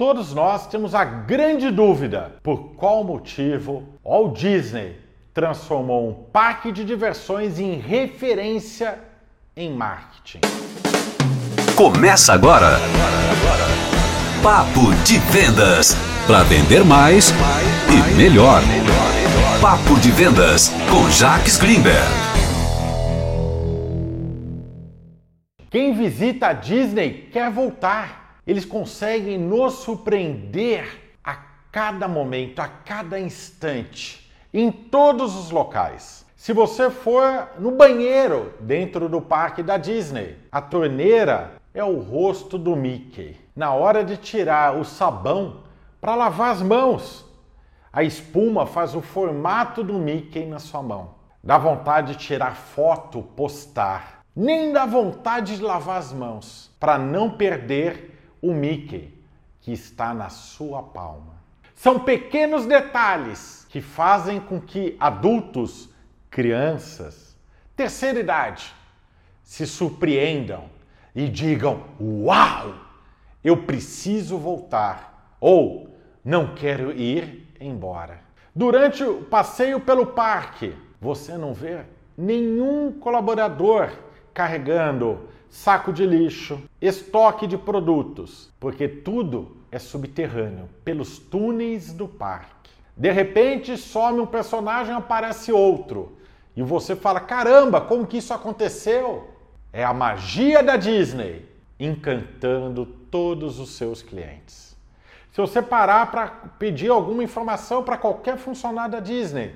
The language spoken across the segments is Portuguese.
Todos nós temos a grande dúvida por qual motivo Walt Disney transformou um parque de diversões em referência em marketing. Começa agora. Papo de Vendas. Para vender mais e melhor. Papo de Vendas com Jacques Greenberg. Quem visita a Disney quer voltar. Eles conseguem nos surpreender a cada momento, a cada instante, em todos os locais. Se você for no banheiro dentro do parque da Disney, a torneira é o rosto do Mickey. Na hora de tirar o sabão para lavar as mãos, a espuma faz o formato do Mickey na sua mão. Dá vontade de tirar foto, postar. Nem dá vontade de lavar as mãos para não perder o Mickey que está na sua palma. São pequenos detalhes que fazem com que adultos, crianças, terceira idade se surpreendam e digam: Uau! Eu preciso voltar ou não quero ir embora. Durante o passeio pelo parque, você não vê nenhum colaborador carregando saco de lixo, estoque de produtos, porque tudo é subterrâneo, pelos túneis do parque. De repente some um personagem, aparece outro, e você fala: caramba, como que isso aconteceu? É a magia da Disney encantando todos os seus clientes. Se você parar para pedir alguma informação para qualquer funcionário da Disney,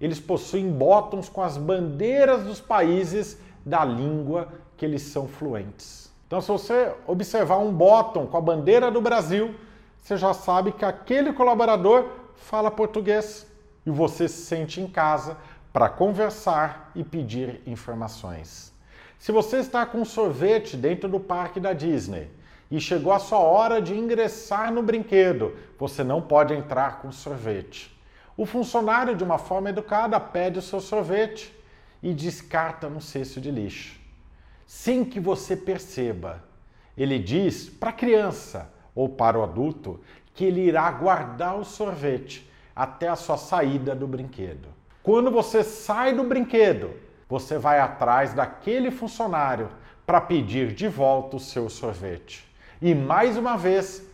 eles possuem botões com as bandeiras dos países da língua que eles são fluentes. Então, se você observar um bottom com a bandeira do Brasil, você já sabe que aquele colaborador fala português e você se sente em casa para conversar e pedir informações. Se você está com um sorvete dentro do parque da Disney e chegou a sua hora de ingressar no brinquedo, você não pode entrar com sorvete. O funcionário, de uma forma educada, pede o seu sorvete e descarta no cesto de lixo sem que você perceba. Ele diz para a criança ou para o adulto que ele irá guardar o sorvete até a sua saída do brinquedo. Quando você sai do brinquedo, você vai atrás daquele funcionário para pedir de volta o seu sorvete. E mais uma vez,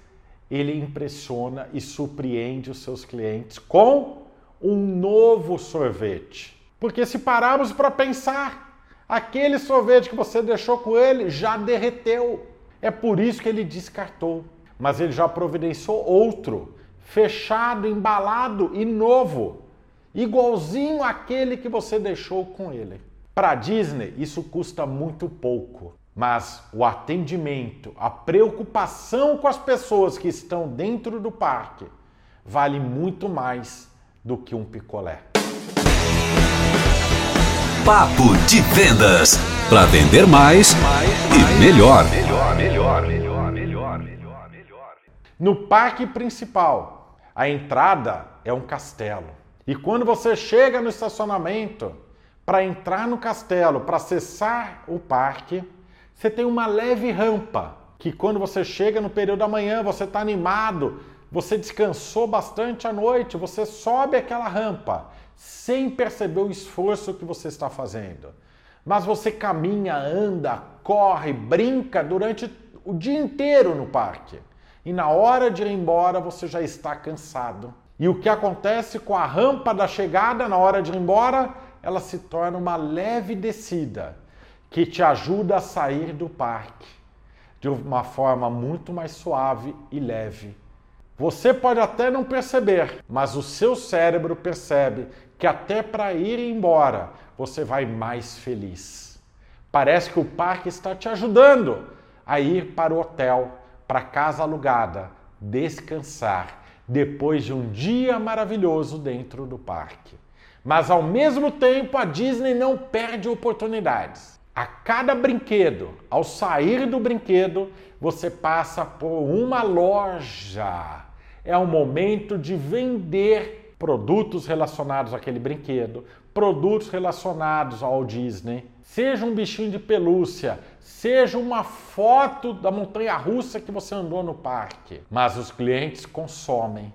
ele impressiona e surpreende os seus clientes com um novo sorvete. Porque se pararmos para pensar, Aquele sorvete que você deixou com ele já derreteu. É por isso que ele descartou. Mas ele já providenciou outro, fechado, embalado e novo, igualzinho àquele que você deixou com ele. Para Disney, isso custa muito pouco, mas o atendimento, a preocupação com as pessoas que estão dentro do parque vale muito mais do que um picolé. Papo de Vendas. Para vender mais e melhor. No parque principal, a entrada é um castelo. E quando você chega no estacionamento para entrar no castelo, para acessar o parque, você tem uma leve rampa que quando você chega no período da manhã, você está animado, você descansou bastante à noite, você sobe aquela rampa sem perceber o esforço que você está fazendo. Mas você caminha, anda, corre, brinca durante o dia inteiro no parque. E na hora de ir embora você já está cansado. E o que acontece com a rampa da chegada na hora de ir embora? Ela se torna uma leve descida que te ajuda a sair do parque de uma forma muito mais suave e leve. Você pode até não perceber, mas o seu cérebro percebe que até para ir embora você vai mais feliz. Parece que o parque está te ajudando a ir para o hotel, para casa alugada, descansar depois de um dia maravilhoso dentro do parque. Mas ao mesmo tempo a Disney não perde oportunidades. A cada brinquedo, ao sair do brinquedo, você passa por uma loja. É o momento de vender produtos relacionados àquele brinquedo, produtos relacionados ao Disney. seja um bichinho de pelúcia, seja uma foto da montanha russa que você andou no parque. Mas os clientes consomem.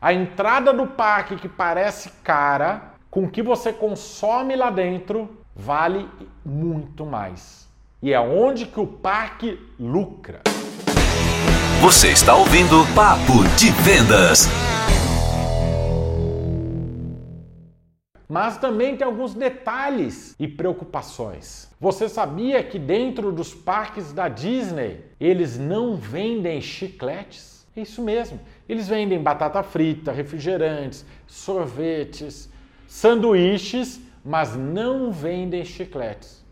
A entrada do parque que parece cara, com o que você consome lá dentro, vale muito mais. E é onde que o parque lucra. Você está ouvindo Papo de Vendas. Mas também tem alguns detalhes e preocupações. Você sabia que dentro dos parques da Disney eles não vendem chicletes? É isso mesmo. Eles vendem batata frita, refrigerantes, sorvetes, sanduíches, mas não vendem chicletes.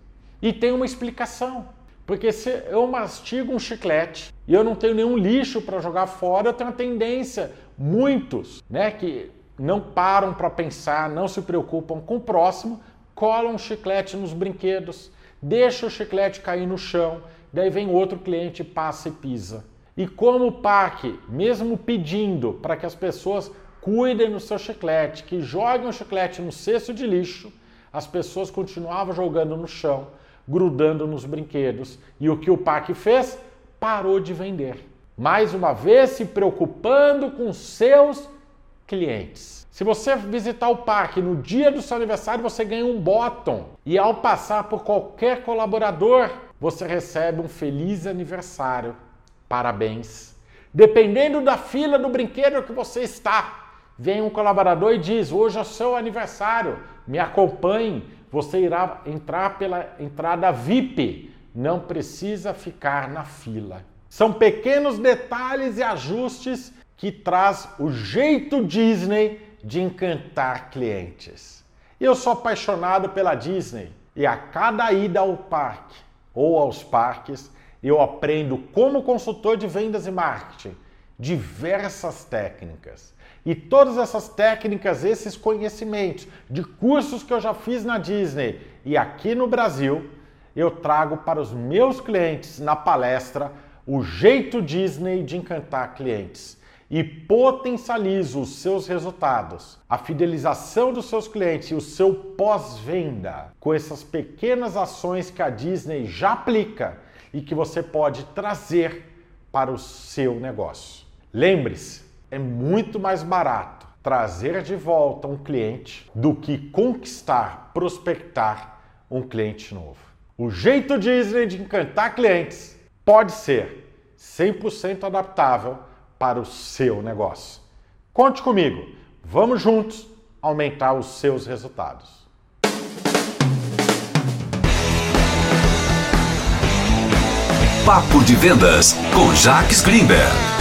E tem uma explicação. Porque se eu mastigo um chiclete e eu não tenho nenhum lixo para jogar fora, eu tenho uma tendência, muitos, né, que não param para pensar, não se preocupam com o próximo, colam um chiclete nos brinquedos, deixa o chiclete cair no chão, daí vem outro cliente, passa e pisa. E como o parque, mesmo pedindo para que as pessoas cuidem do seu chiclete, que joguem o chiclete no cesto de lixo, as pessoas continuavam jogando no chão, grudando nos brinquedos. E o que o parque fez? Parou de vender. Mais uma vez se preocupando com seus clientes. Se você visitar o parque no dia do seu aniversário, você ganha um bottom. E ao passar por qualquer colaborador, você recebe um feliz aniversário. Parabéns. Dependendo da fila do brinquedo que você está, vem um colaborador e diz: Hoje é o seu aniversário, me acompanhe. Você irá entrar pela entrada VIP, não precisa ficar na fila. São pequenos detalhes e ajustes que traz o jeito Disney de encantar clientes. Eu sou apaixonado pela Disney e a cada ida ao parque ou aos parques eu aprendo como consultor de vendas e marketing diversas técnicas. E todas essas técnicas, esses conhecimentos de cursos que eu já fiz na Disney e aqui no Brasil, eu trago para os meus clientes na palestra o jeito Disney de encantar clientes e potencializo os seus resultados, a fidelização dos seus clientes e o seu pós-venda com essas pequenas ações que a Disney já aplica e que você pode trazer para o seu negócio. Lembre-se, é muito mais barato trazer de volta um cliente do que conquistar, prospectar um cliente novo. O jeito Disney de encantar clientes pode ser 100% adaptável para o seu negócio. Conte comigo, vamos juntos aumentar os seus resultados. Papo de Vendas com Jacques Greenberg.